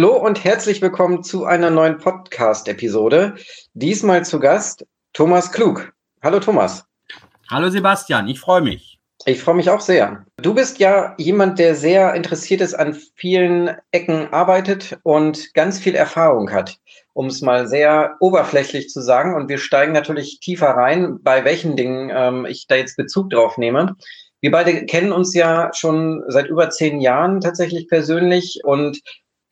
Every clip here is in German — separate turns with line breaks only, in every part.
Hallo und herzlich willkommen zu einer neuen Podcast-Episode. Diesmal zu Gast Thomas Klug. Hallo Thomas.
Hallo Sebastian, ich freue mich.
Ich freue mich auch sehr. Du bist ja jemand, der sehr interessiert ist, an vielen Ecken arbeitet und ganz viel Erfahrung hat, um es mal sehr oberflächlich zu sagen. Und wir steigen natürlich tiefer rein, bei welchen Dingen ähm, ich da jetzt Bezug drauf nehme. Wir beide kennen uns ja schon seit über zehn Jahren tatsächlich persönlich und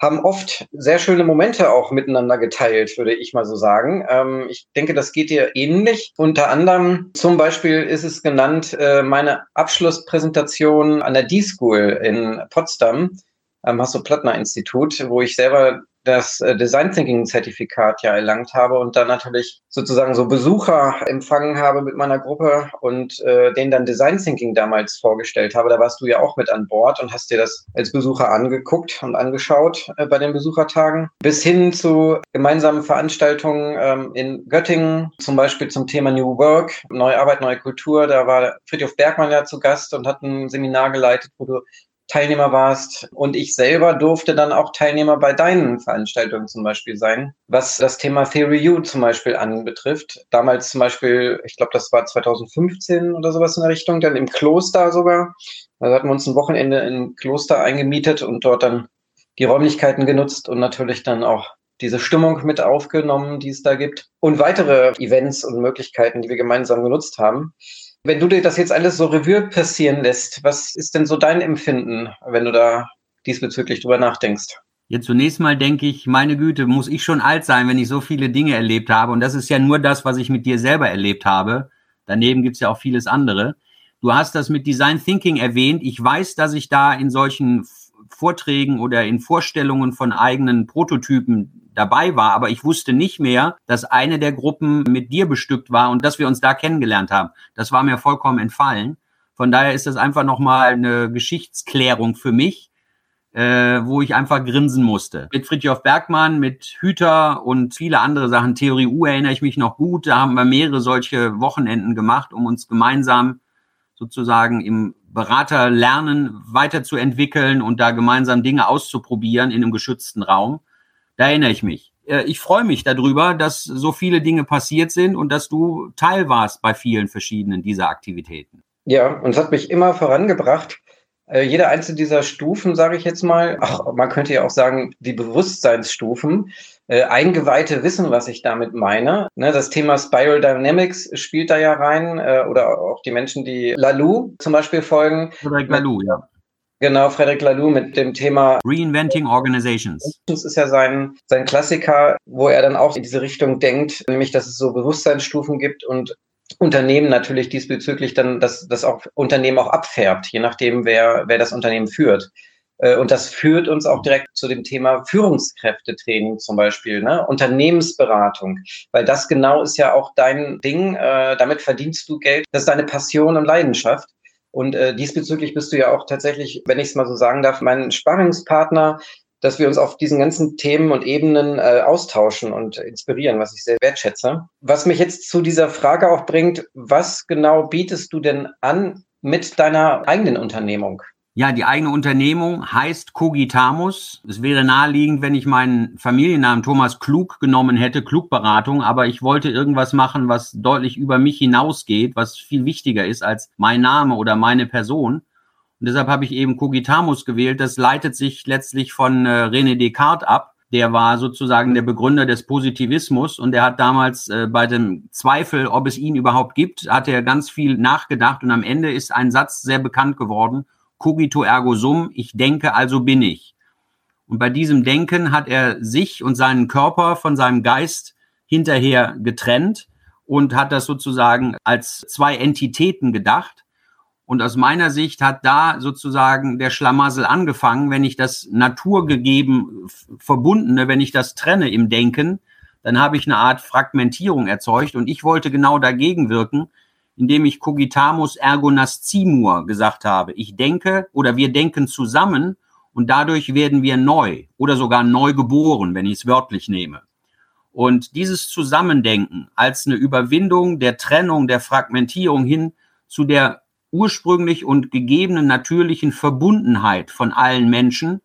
haben oft sehr schöne Momente auch miteinander geteilt, würde ich mal so sagen. Ähm, ich denke, das geht dir ähnlich. Unter anderem zum Beispiel ist es genannt äh, meine Abschlusspräsentation an der D-School in Potsdam am Hasso-Plattner-Institut, wo ich selber das äh, Design Thinking Zertifikat ja erlangt habe und dann natürlich sozusagen so Besucher empfangen habe mit meiner Gruppe und äh, denen dann Design Thinking damals vorgestellt habe. Da warst du ja auch mit an Bord und hast dir das als Besucher angeguckt und angeschaut äh, bei den Besuchertagen. Bis hin zu gemeinsamen Veranstaltungen ähm, in Göttingen, zum Beispiel zum Thema New Work, neue Arbeit, neue Kultur. Da war Friedhof Bergmann ja zu Gast und hat ein Seminar geleitet, wo du Teilnehmer warst. Und ich selber durfte dann auch Teilnehmer bei deinen Veranstaltungen zum Beispiel sein, was das Thema Theory U zum Beispiel anbetrifft. Damals zum Beispiel, ich glaube, das war 2015 oder sowas in der Richtung, dann im Kloster sogar. Da hatten wir uns ein Wochenende im Kloster eingemietet und dort dann die Räumlichkeiten genutzt und natürlich dann auch diese Stimmung mit aufgenommen, die es da gibt. Und weitere Events und Möglichkeiten, die wir gemeinsam genutzt haben. Wenn du dir das jetzt alles so Revue passieren lässt, was ist denn so dein Empfinden, wenn du da diesbezüglich drüber nachdenkst?
Jetzt zunächst mal denke ich, meine Güte, muss ich schon alt sein, wenn ich so viele Dinge erlebt habe. Und das ist ja nur das, was ich mit dir selber erlebt habe. Daneben gibt es ja auch vieles andere. Du hast das mit Design Thinking erwähnt. Ich weiß, dass ich da in solchen Vorträgen oder in Vorstellungen von eigenen Prototypen dabei war, aber ich wusste nicht mehr, dass eine der Gruppen mit dir bestückt war und dass wir uns da kennengelernt haben. Das war mir vollkommen entfallen. Von daher ist das einfach nochmal eine Geschichtsklärung für mich, äh, wo ich einfach grinsen musste. Mit Fritjof Bergmann, mit Hüter und viele andere Sachen. Theorie U erinnere ich mich noch gut. Da haben wir mehrere solche Wochenenden gemacht, um uns gemeinsam sozusagen im Beraterlernen weiterzuentwickeln und da gemeinsam Dinge auszuprobieren in einem geschützten Raum. Da erinnere ich mich. Äh, ich freue mich darüber, dass so viele Dinge passiert sind und dass du Teil warst bei vielen verschiedenen dieser Aktivitäten.
Ja, und es hat mich immer vorangebracht. Äh, jede einzelne dieser Stufen, sage ich jetzt mal, ach, man könnte ja auch sagen, die Bewusstseinsstufen, äh, Eingeweihte wissen, was ich damit meine. Ne, das Thema Spiral Dynamics spielt da ja rein, äh, oder auch die Menschen, die Lalou zum Beispiel folgen.
Frederik Lalou, ja.
Genau, Frederic Laloux mit dem Thema
Reinventing Organizations.
Das ist ja sein, sein Klassiker, wo er dann auch in diese Richtung denkt, nämlich, dass es so Bewusstseinsstufen gibt und Unternehmen natürlich diesbezüglich dann, dass das auch Unternehmen auch abfärbt, je nachdem, wer, wer das Unternehmen führt. Äh, und das führt uns auch direkt zu dem Thema Führungskräftetraining zum Beispiel, ne? Unternehmensberatung, weil das genau ist ja auch dein Ding. Äh, damit verdienst du Geld. Das ist deine Passion und Leidenschaft. Und äh, diesbezüglich bist du ja auch tatsächlich, wenn ich es mal so sagen darf, mein Sparringspartner, dass wir uns auf diesen ganzen Themen und Ebenen äh, austauschen und inspirieren, was ich sehr wertschätze. Was mich jetzt zu dieser Frage auch bringt, was genau bietest du denn an mit deiner eigenen Unternehmung?
Ja, die eigene Unternehmung heißt Cogitamus. Es wäre naheliegend, wenn ich meinen Familiennamen Thomas Klug genommen hätte, Klugberatung, aber ich wollte irgendwas machen, was deutlich über mich hinausgeht, was viel wichtiger ist als mein Name oder meine Person. Und deshalb habe ich eben Cogitamus gewählt. Das leitet sich letztlich von äh, René Descartes ab. Der war sozusagen der Begründer des Positivismus und der hat damals äh, bei dem Zweifel, ob es ihn überhaupt gibt, hat er ganz viel nachgedacht und am Ende ist ein Satz sehr bekannt geworden cogito ergo sum, ich denke, also bin ich. Und bei diesem Denken hat er sich und seinen Körper von seinem Geist hinterher getrennt und hat das sozusagen als zwei Entitäten gedacht. Und aus meiner Sicht hat da sozusagen der Schlamassel angefangen, wenn ich das naturgegeben Verbundene, wenn ich das trenne im Denken, dann habe ich eine Art Fragmentierung erzeugt und ich wollte genau dagegen wirken, indem ich cogitamus ergo nascimur gesagt habe. Ich denke oder wir denken zusammen und dadurch werden wir neu oder sogar neu geboren, wenn ich es wörtlich nehme. Und dieses Zusammendenken als eine Überwindung der Trennung, der Fragmentierung hin zu der ursprünglich und gegebenen natürlichen Verbundenheit von allen Menschen,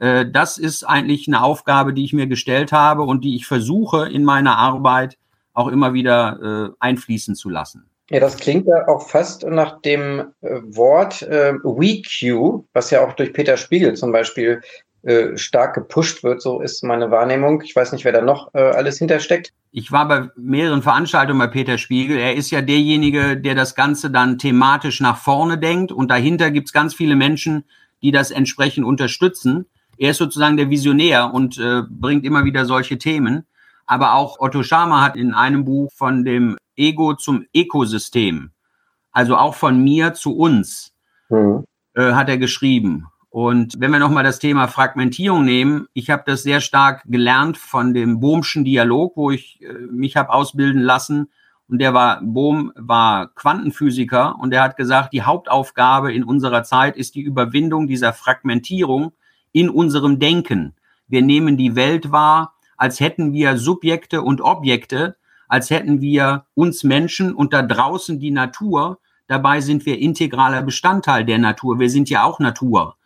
Äh, das ist eigentlich eine Aufgabe, die ich mir gestellt habe und die ich versuche in meiner Arbeit auch immer wieder äh, einfließen zu lassen.
Ja, das klingt ja auch fast nach dem äh, Wort äh, WeQ, was ja auch durch Peter Spiegel zum Beispiel äh, stark gepusht wird. So ist meine Wahrnehmung. Ich weiß nicht, wer da noch äh, alles hintersteckt.
Ich war bei mehreren Veranstaltungen bei Peter Spiegel. Er ist ja derjenige, der das Ganze dann thematisch nach vorne denkt. Und dahinter gibt es ganz viele Menschen, die das entsprechend unterstützen. Er ist sozusagen der Visionär und äh, bringt immer wieder solche Themen. Aber auch Otto Schama hat in einem Buch von dem Ego zum Ökosystem, also auch von mir zu uns, mhm. äh, hat er geschrieben. Und wenn wir nochmal das Thema Fragmentierung nehmen, ich habe das sehr stark gelernt von dem Bohmschen Dialog, wo ich äh, mich habe ausbilden lassen. Und der war, Bohm war Quantenphysiker und der hat gesagt, die Hauptaufgabe in unserer Zeit ist die Überwindung dieser Fragmentierung in unserem Denken. Wir nehmen die Welt wahr, als hätten wir Subjekte und Objekte, als hätten wir uns Menschen und da draußen die Natur. Dabei sind wir integraler Bestandteil der Natur. Wir sind ja auch Natur.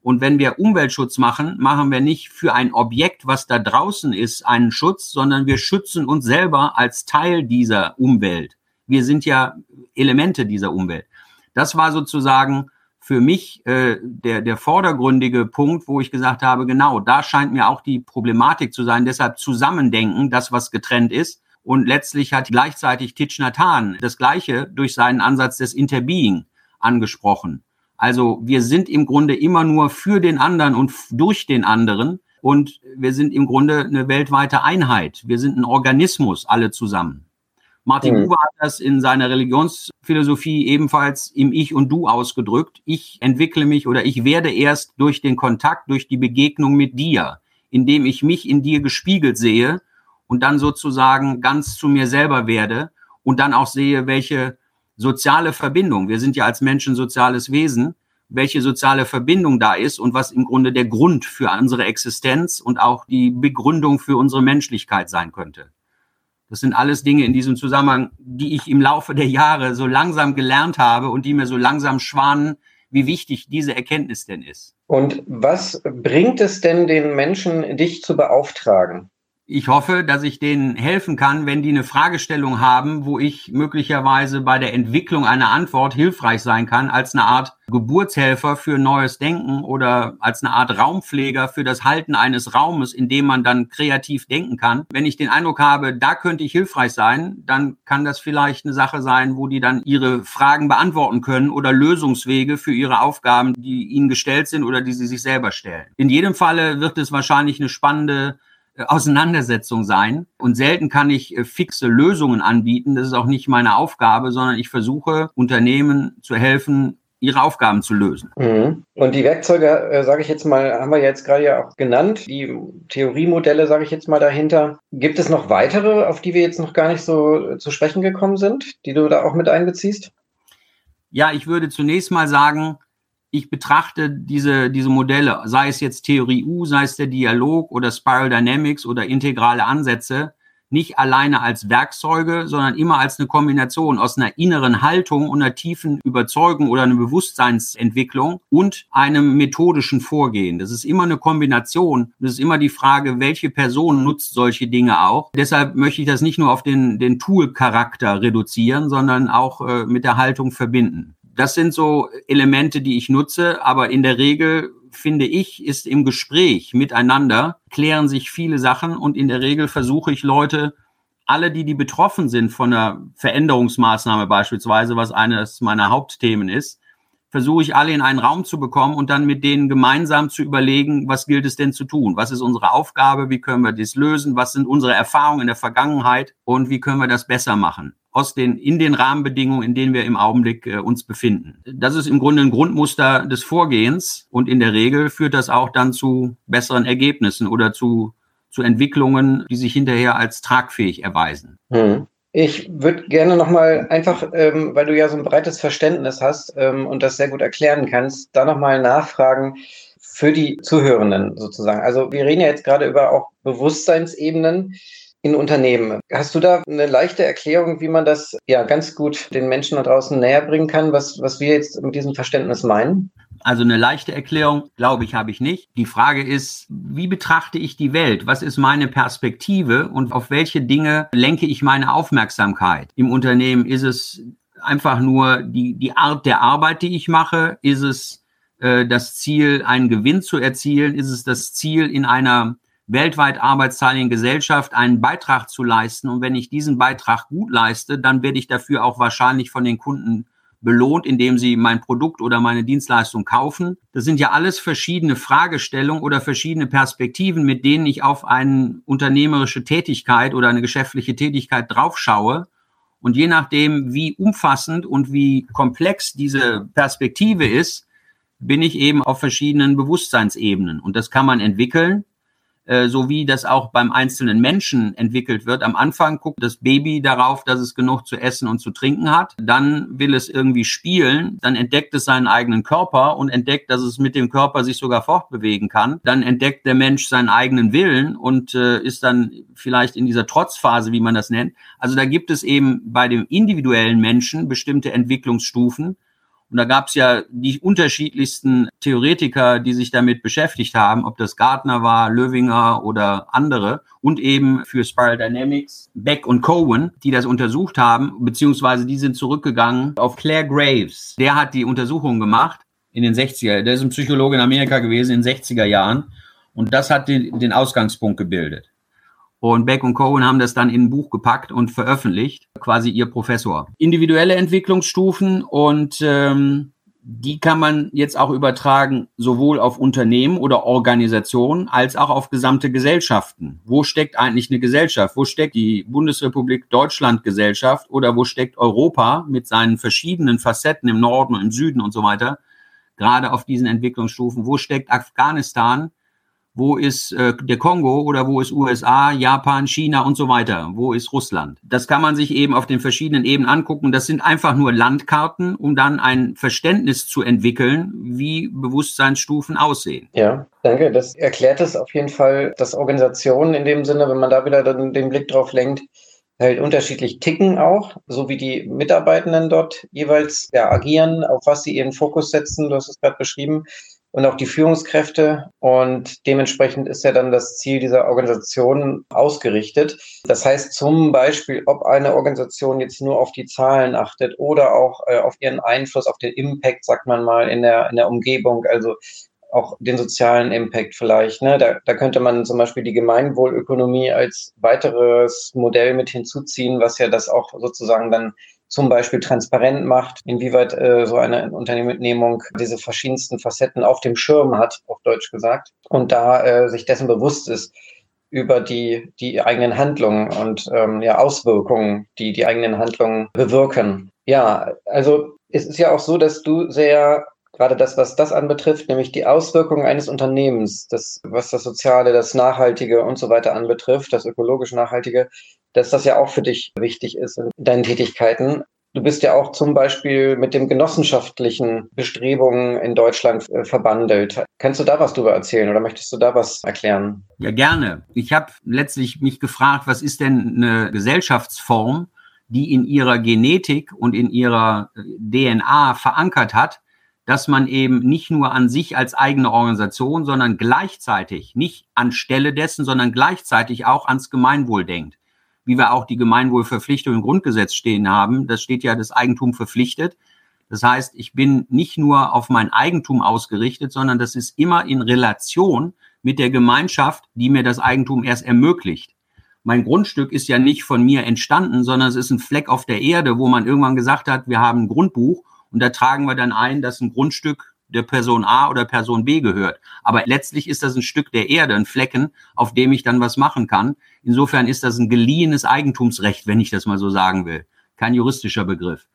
Und wenn wir Umweltschutz machen, machen wir nicht für ein Objekt, was da draußen ist, einen Schutz, sondern wir schützen uns selber als Teil dieser Umwelt. Wir sind ja Elemente dieser Umwelt. Das war sozusagen für mich äh, der, der vordergründige Punkt, wo ich gesagt habe, genau, da scheint mir auch die Problematik zu sein. Deshalb zusammendenken, das, was getrennt ist. Und letztlich hat gleichzeitig Titch Nathan das Gleiche durch seinen Ansatz des Interbeing angesprochen. Also wir sind im Grunde immer nur für den anderen und durch den anderen und wir sind im Grunde eine weltweite Einheit. Wir sind ein Organismus, alle zusammen. Martin mhm. Buber hat das in seiner Religionsphilosophie ebenfalls im Ich und Du ausgedrückt. Ich entwickle mich oder ich werde erst durch den Kontakt, durch die Begegnung mit dir, indem ich mich in dir gespiegelt sehe und dann sozusagen ganz zu mir selber werde und dann auch sehe, welche soziale Verbindung, wir sind ja als Menschen soziales Wesen, welche soziale Verbindung da ist und was im Grunde der Grund für unsere Existenz und auch die Begründung für unsere Menschlichkeit sein könnte. Das sind alles Dinge in diesem Zusammenhang, die ich im Laufe der Jahre so langsam gelernt habe und die mir so langsam schwanen, wie wichtig diese Erkenntnis denn ist.
Und was bringt es denn den Menschen, dich zu beauftragen?
Ich hoffe, dass ich denen helfen kann, wenn die eine Fragestellung haben, wo ich möglicherweise bei der Entwicklung einer Antwort hilfreich sein kann, als eine Art Geburtshelfer für neues Denken oder als eine Art Raumpfleger für das Halten eines Raumes, in dem man dann kreativ denken kann. Wenn ich den Eindruck habe, da könnte ich hilfreich sein, dann kann das vielleicht eine Sache sein, wo die dann ihre Fragen beantworten können oder Lösungswege für ihre Aufgaben, die ihnen gestellt sind oder die sie sich selber stellen. In jedem Falle wird es wahrscheinlich eine spannende Auseinandersetzung sein. Und selten kann ich äh, fixe Lösungen anbieten. Das ist auch nicht meine Aufgabe, sondern ich versuche Unternehmen zu helfen, ihre Aufgaben zu lösen.
Mhm. Und die Werkzeuge, äh, sage ich jetzt mal, haben wir jetzt gerade ja auch genannt, die Theoriemodelle, sage ich jetzt mal dahinter. Gibt es noch weitere, auf die wir jetzt noch gar nicht so äh, zu sprechen gekommen sind, die du da auch mit einbeziehst?
Ja, ich würde zunächst mal sagen, ich betrachte diese, diese Modelle, sei es jetzt Theorie U, sei es der Dialog oder Spiral Dynamics oder integrale Ansätze, nicht alleine als Werkzeuge, sondern immer als eine Kombination aus einer inneren Haltung und einer tiefen Überzeugung oder einer Bewusstseinsentwicklung und einem methodischen Vorgehen. Das ist immer eine Kombination. Das ist immer die Frage, welche Person nutzt solche Dinge auch. Deshalb möchte ich das nicht nur auf den, den Tool-Charakter reduzieren, sondern auch äh, mit der Haltung verbinden. Das sind so Elemente, die ich nutze, aber in der Regel finde ich, ist im Gespräch miteinander klären sich viele Sachen und in der Regel versuche ich Leute, alle, die die betroffen sind von einer Veränderungsmaßnahme beispielsweise, was eines meiner Hauptthemen ist, versuche ich alle in einen Raum zu bekommen und dann mit denen gemeinsam zu überlegen, was gilt es denn zu tun? Was ist unsere Aufgabe? Wie können wir das lösen? Was sind unsere Erfahrungen in der Vergangenheit? Und wie können wir das besser machen? aus den, in den Rahmenbedingungen, in denen wir im Augenblick äh, uns befinden. Das ist im Grunde ein Grundmuster des Vorgehens und in der Regel führt das auch dann zu besseren Ergebnissen oder zu, zu Entwicklungen, die sich hinterher als tragfähig erweisen. Hm.
Ich würde gerne nochmal einfach, ähm, weil du ja so ein breites Verständnis hast ähm, und das sehr gut erklären kannst, da nochmal nachfragen für die Zuhörenden sozusagen. Also wir reden ja jetzt gerade über auch Bewusstseinsebenen in Unternehmen. Hast du da eine leichte Erklärung, wie man das ja ganz gut den Menschen da draußen näher bringen kann, was, was wir jetzt mit diesem Verständnis meinen?
Also eine leichte Erklärung, glaube ich, habe ich nicht. Die Frage ist, wie betrachte ich die Welt? Was ist meine Perspektive und auf welche Dinge lenke ich meine Aufmerksamkeit? Im Unternehmen ist es einfach nur die, die Art der Arbeit, die ich mache? Ist es äh, das Ziel, einen Gewinn zu erzielen? Ist es das Ziel, in einer weltweit arbeitsteiligen Gesellschaft einen Beitrag zu leisten? Und wenn ich diesen Beitrag gut leiste, dann werde ich dafür auch wahrscheinlich von den Kunden belohnt, indem sie mein Produkt oder meine Dienstleistung kaufen. Das sind ja alles verschiedene Fragestellungen oder verschiedene Perspektiven, mit denen ich auf eine unternehmerische Tätigkeit oder eine geschäftliche Tätigkeit draufschaue. Und je nachdem, wie umfassend und wie komplex diese Perspektive ist, bin ich eben auf verschiedenen Bewusstseinsebenen. Und das kann man entwickeln äh, so wie das auch beim einzelnen Menschen entwickelt wird. Am Anfang guckt das Baby darauf, dass es genug zu essen und zu trinken hat. Dann will es irgendwie spielen. Dann entdeckt es seinen eigenen Körper und entdeckt, dass es mit dem Körper sich sogar fortbewegen kann. Dann entdeckt der Mensch seinen eigenen Willen und äh, ist dann vielleicht in dieser Trotzphase, wie man das nennt. Also da gibt es eben bei dem individuellen Menschen bestimmte Entwicklungsstufen. Und da gab es ja die unterschiedlichsten Theoretiker, die sich damit beschäftigt haben, ob das Gartner war, Löwinger oder andere. Und eben für Spiral Dynamics Beck und Cohen, die das untersucht haben, beziehungsweise die sind zurückgegangen auf Claire Graves. Der hat die Untersuchung gemacht in den 60er. Der ist ein Psychologe in Amerika gewesen in den 60er Jahren. Und das hat den, den Ausgangspunkt gebildet. Und Beck und Cohen haben das dann in ein Buch gepackt und veröffentlicht, quasi ihr Professor. Individuelle Entwicklungsstufen und ähm, die kann man jetzt auch übertragen, sowohl auf Unternehmen oder Organisationen als auch auf gesamte Gesellschaften. Wo steckt eigentlich eine Gesellschaft? Wo steckt die Bundesrepublik Deutschland Gesellschaft oder wo steckt Europa mit seinen verschiedenen Facetten im Norden und im Süden und so weiter? Gerade auf diesen Entwicklungsstufen. Wo steckt Afghanistan? Wo ist äh, der Kongo oder wo ist USA, Japan, China und so weiter, wo ist Russland. Das kann man sich eben auf den verschiedenen Ebenen angucken. Das sind einfach nur Landkarten, um dann ein Verständnis zu entwickeln, wie Bewusstseinsstufen aussehen.
Ja, danke. Das erklärt es auf jeden Fall, dass Organisationen in dem Sinne, wenn man da wieder den, Blick drauf lenkt, halt unterschiedlich ticken auch, so wie die Mitarbeitenden dort jeweils ja, agieren, auf was sie ihren Fokus setzen, du hast es gerade beschrieben und auch die Führungskräfte. Und dementsprechend ist ja dann das Ziel dieser Organisation ausgerichtet. Das heißt zum Beispiel, ob eine Organisation jetzt nur auf die Zahlen achtet oder auch äh, auf ihren Einfluss, auf den Impact, sagt man mal, in der, in der Umgebung. Also auch den sozialen Impact vielleicht. Ne? Da, da könnte man zum Beispiel die Gemeinwohlökonomie als weiteres Modell mit hinzuziehen, was ja das auch sozusagen dann zum Beispiel transparent macht, inwieweit äh, so eine Unternehmung diese verschiedensten Facetten auf dem Schirm hat, auf Deutsch gesagt, und da äh, sich dessen bewusst ist über die, die eigenen Handlungen und ähm, ja, Auswirkungen, die die eigenen Handlungen bewirken. Ja, also es ist ja auch so, dass du sehr gerade das, was das anbetrifft, nämlich die Auswirkungen eines Unternehmens, das, was das Soziale, das Nachhaltige und so weiter anbetrifft, das ökologisch Nachhaltige, dass das ja auch für dich wichtig ist in deinen Tätigkeiten. Du bist ja auch zum Beispiel mit dem genossenschaftlichen Bestrebungen in Deutschland äh, verbandelt. Kannst du da was drüber erzählen oder möchtest du da was erklären?
Ja, gerne. Ich habe letztlich mich gefragt, was ist denn eine Gesellschaftsform, die in ihrer Genetik und in ihrer äh, DNA verankert hat, dass man eben nicht nur an sich als eigene Organisation, sondern gleichzeitig, nicht anstelle dessen, sondern gleichzeitig auch ans Gemeinwohl denkt wie wir auch die Gemeinwohlverpflichtung im Grundgesetz stehen haben. Das steht ja das Eigentum verpflichtet. Das heißt, ich bin nicht nur auf mein Eigentum ausgerichtet, sondern das ist immer in Relation mit der Gemeinschaft, die mir das Eigentum erst ermöglicht. Mein Grundstück ist ja nicht von mir entstanden, sondern es ist ein Fleck auf der Erde, wo man irgendwann gesagt hat, wir haben ein Grundbuch und da tragen wir dann ein, dass ein Grundstück der Person A oder Person B gehört. Aber letztlich ist das ein Stück der Erde, ein Flecken, auf dem ich dann was machen kann. Insofern ist das ein geliehenes Eigentumsrecht, wenn ich das mal so sagen will. Kein juristischer Begriff.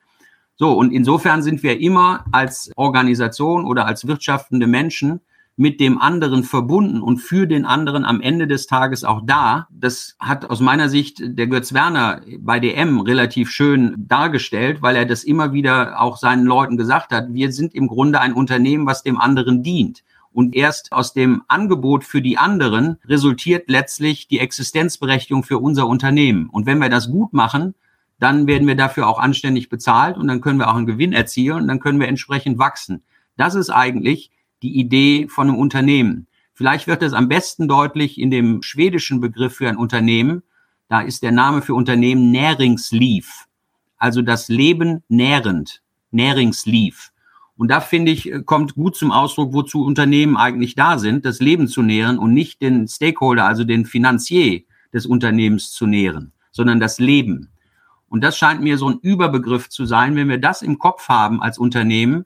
So, und insofern sind wir immer als Organisation oder als wirtschaftende Menschen mit dem anderen verbunden und für den anderen am Ende des Tages auch da. Das hat aus meiner Sicht der Götz Werner bei DM relativ schön dargestellt, weil er das immer wieder auch seinen Leuten gesagt hat. Wir sind im Grunde ein Unternehmen, was dem anderen dient. Und erst aus dem Angebot für die anderen resultiert letztlich die Existenzberechtigung für unser Unternehmen. Und wenn wir das gut machen, dann werden wir dafür auch anständig bezahlt und dann können wir auch einen Gewinn erzielen und dann können wir entsprechend wachsen. Das ist eigentlich die Idee von einem Unternehmen. Vielleicht wird es am besten deutlich in dem schwedischen Begriff für ein Unternehmen. Da ist der Name für Unternehmen Näringsliv. Also das Leben nährend. Näringsliv. Und da finde ich, kommt gut zum Ausdruck, wozu Unternehmen eigentlich da sind, das Leben zu nähren und nicht den Stakeholder, also den Finanzier des Unternehmens zu nähren, sondern das Leben. Und das scheint mir so ein Überbegriff zu sein. Wenn wir das im Kopf haben als Unternehmen,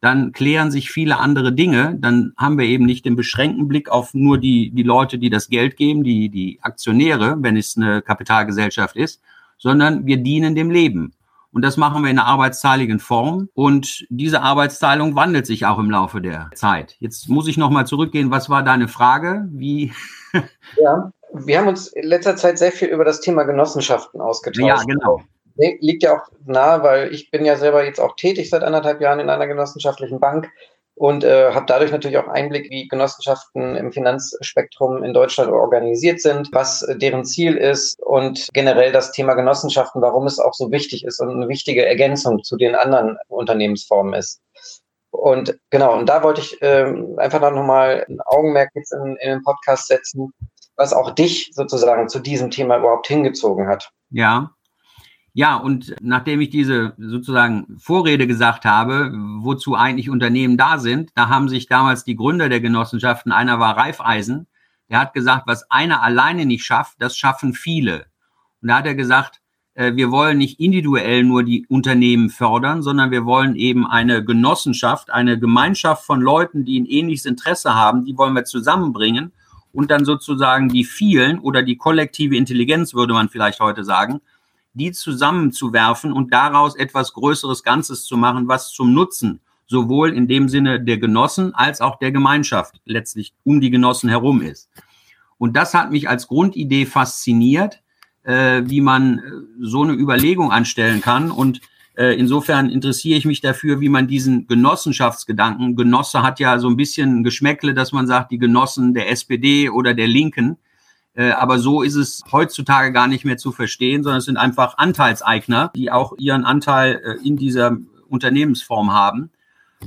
dann klären sich viele andere Dinge. Dann haben wir eben nicht den beschränkten Blick auf nur die, die Leute, die das Geld geben, die, die Aktionäre, wenn es eine Kapitalgesellschaft ist, sondern wir dienen dem Leben. Und das machen wir in einer arbeitsteiligen Form. Und diese Arbeitsteilung wandelt sich auch im Laufe der Zeit. Jetzt muss ich nochmal zurückgehen. Was war deine Frage? Wie?
ja, wir haben uns in letzter Zeit sehr viel über das Thema Genossenschaften ausgetauscht.
Ja, genau.
Liegt ja auch nahe, weil ich bin ja selber jetzt auch tätig seit anderthalb Jahren in einer genossenschaftlichen Bank und äh, habe dadurch natürlich auch Einblick, wie Genossenschaften im Finanzspektrum in Deutschland organisiert sind, was äh, deren Ziel ist und generell das Thema Genossenschaften, warum es auch so wichtig ist und eine wichtige Ergänzung zu den anderen Unternehmensformen ist. Und genau, und da wollte ich ähm, einfach noch mal ein Augenmerk jetzt in, in den Podcast setzen, was auch dich sozusagen zu diesem Thema überhaupt hingezogen hat.
Ja, ja, und nachdem ich diese sozusagen Vorrede gesagt habe, wozu eigentlich Unternehmen da sind, da haben sich damals die Gründer der Genossenschaften, einer war Reifeisen, der hat gesagt, was einer alleine nicht schafft, das schaffen viele. Und da hat er gesagt, äh, wir wollen nicht individuell nur die Unternehmen fördern, sondern wir wollen eben eine Genossenschaft, eine Gemeinschaft von Leuten, die ein ähnliches Interesse haben, die wollen wir zusammenbringen und dann sozusagen die vielen oder die kollektive Intelligenz, würde man vielleicht heute sagen, die zusammenzuwerfen und daraus etwas Größeres Ganzes zu machen, was zum Nutzen sowohl in dem Sinne der Genossen als auch der Gemeinschaft letztlich um die Genossen herum ist. Und das hat mich als Grundidee fasziniert, äh, wie man äh, so eine Überlegung anstellen kann. Und äh, insofern interessiere ich mich dafür, wie man diesen Genossenschaftsgedanken, Genosse hat ja so ein bisschen Geschmäckle, dass man sagt, die Genossen der SPD oder der Linken, aber so ist es heutzutage gar nicht mehr zu verstehen, sondern es sind einfach Anteilseigner, die auch ihren Anteil äh, in dieser Unternehmensform haben.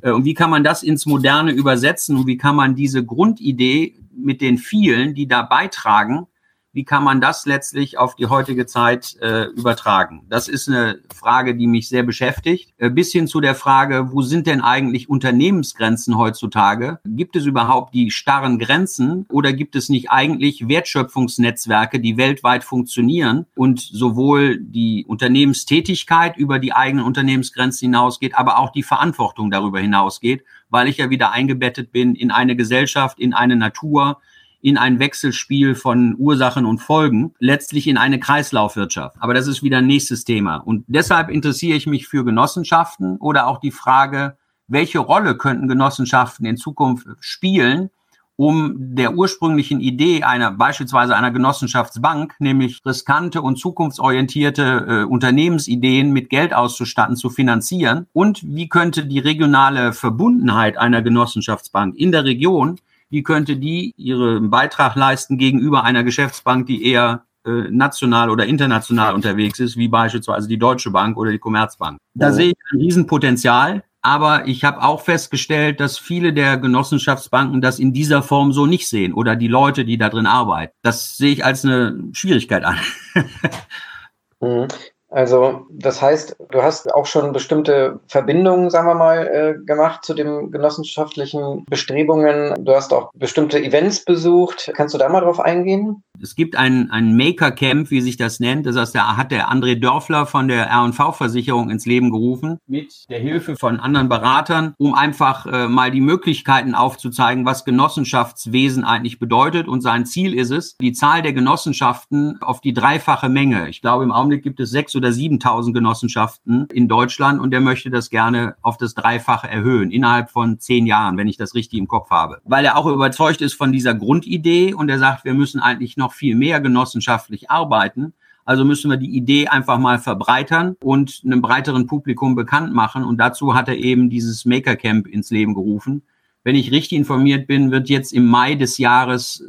Äh, und wie kann man das ins Moderne übersetzen und wie kann man diese Grundidee mit den vielen, die da beitragen, wie kann man das letztlich auf die heutige Zeit äh, übertragen? Das ist eine Frage, die mich sehr beschäftigt. Äh, bis hin zu der Frage, wo sind denn eigentlich Unternehmensgrenzen heutzutage? Gibt es überhaupt die starren Grenzen oder gibt es nicht eigentlich Wertschöpfungsnetzwerke, die weltweit funktionieren und sowohl die Unternehmenstätigkeit über die eigenen Unternehmensgrenzen hinausgeht, aber auch die Verantwortung darüber hinausgeht, weil ich ja wieder eingebettet bin in eine Gesellschaft, in eine Natur, in ein Wechselspiel von Ursachen und Folgen, letztlich in eine Kreislaufwirtschaft. Aber das ist wieder ein nächstes Thema. Und deshalb interessiere ich mich für Genossenschaften oder auch die Frage, welche Rolle könnten Genossenschaften in Zukunft spielen, um der ursprünglichen Idee einer beispielsweise einer Genossenschaftsbank, nämlich riskante und zukunftsorientierte äh, Unternehmensideen mit Geld auszustatten, zu finanzieren? Und wie könnte die regionale Verbundenheit einer Genossenschaftsbank in der Region wie könnte die ihren Beitrag leisten gegenüber einer Geschäftsbank, die eher äh, national oder international unterwegs ist, wie beispielsweise die Deutsche Bank oder die Commerzbank. Da oh. sehe ich ein Riesenpotenzial. Aber ich habe auch festgestellt, dass viele der Genossenschaftsbanken das in dieser Form so nicht sehen oder die Leute, die da drin arbeiten. Das sehe ich als eine Schwierigkeit an.
Also das heißt, du hast auch schon bestimmte Verbindungen, sagen wir mal, äh, gemacht zu den genossenschaftlichen Bestrebungen. Du hast auch bestimmte Events besucht. Kannst du da mal drauf eingehen?
Es gibt ein, ein Maker-Camp, wie sich das nennt. Das heißt, da hat der André Dörfler von der R&V-Versicherung ins Leben gerufen, mit der Hilfe von anderen Beratern, um einfach äh, mal die Möglichkeiten aufzuzeigen, was Genossenschaftswesen eigentlich bedeutet. Und sein Ziel ist es, die Zahl der Genossenschaften auf die dreifache Menge. Ich glaube, im Augenblick gibt es sechs oder 7.000 Genossenschaften in Deutschland und der möchte das gerne auf das Dreifache erhöhen innerhalb von zehn Jahren, wenn ich das richtig im Kopf habe. Weil er auch überzeugt ist von dieser Grundidee und er sagt, wir müssen eigentlich noch viel mehr genossenschaftlich arbeiten. Also müssen wir die Idee einfach mal verbreitern und einem breiteren Publikum bekannt machen. Und dazu hat er eben dieses Maker Camp ins Leben gerufen. Wenn ich richtig informiert bin, wird jetzt im Mai des Jahres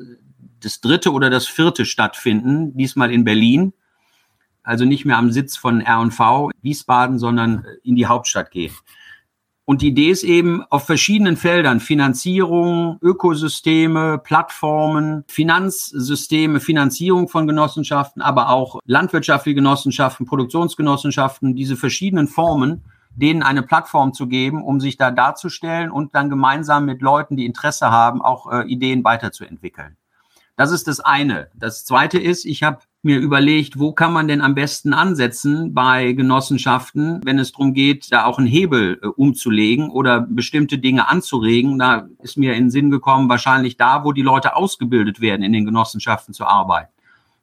das dritte oder das vierte stattfinden, diesmal in Berlin also nicht mehr am Sitz von R&V Wiesbaden, sondern in die Hauptstadt gehen. Und die Idee ist eben auf verschiedenen Feldern, Finanzierung, Ökosysteme, Plattformen, Finanzsysteme, Finanzierung von Genossenschaften, aber auch landwirtschaftliche Genossenschaften, Produktionsgenossenschaften, diese verschiedenen Formen, denen eine Plattform zu geben, um sich da darzustellen und dann gemeinsam mit Leuten, die Interesse haben, auch äh, Ideen weiterzuentwickeln. Das ist das eine. Das zweite ist, ich habe mir überlegt, wo kann man denn am besten ansetzen bei Genossenschaften, wenn es darum geht, da auch einen Hebel äh, umzulegen oder bestimmte Dinge anzuregen. Da ist mir in den Sinn gekommen, wahrscheinlich da, wo die Leute ausgebildet werden, in den Genossenschaften zu arbeiten.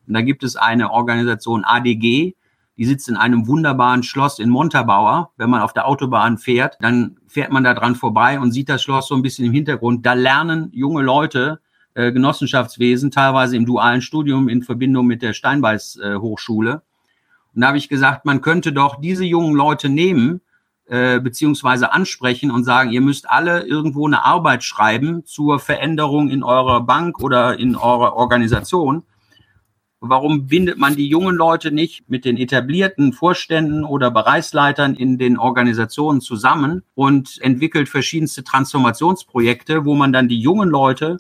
Und da gibt es eine Organisation ADG, die sitzt in einem wunderbaren Schloss in Montabaur. Wenn man auf der Autobahn fährt, dann fährt man da dran vorbei und sieht das Schloss so ein bisschen im Hintergrund. Da lernen junge Leute, äh, Genossenschaftswesen, teilweise im dualen Studium in Verbindung mit der Steinbeiß äh, Hochschule. Und da habe ich gesagt, man könnte doch diese jungen Leute nehmen, äh, beziehungsweise ansprechen und sagen, ihr müsst alle irgendwo eine Arbeit schreiben zur Veränderung in eurer Bank oder in eurer Organisation. Warum bindet man die jungen Leute nicht mit den etablierten Vorständen oder Bereichsleitern in den Organisationen zusammen und entwickelt verschiedenste Transformationsprojekte, wo man dann die jungen Leute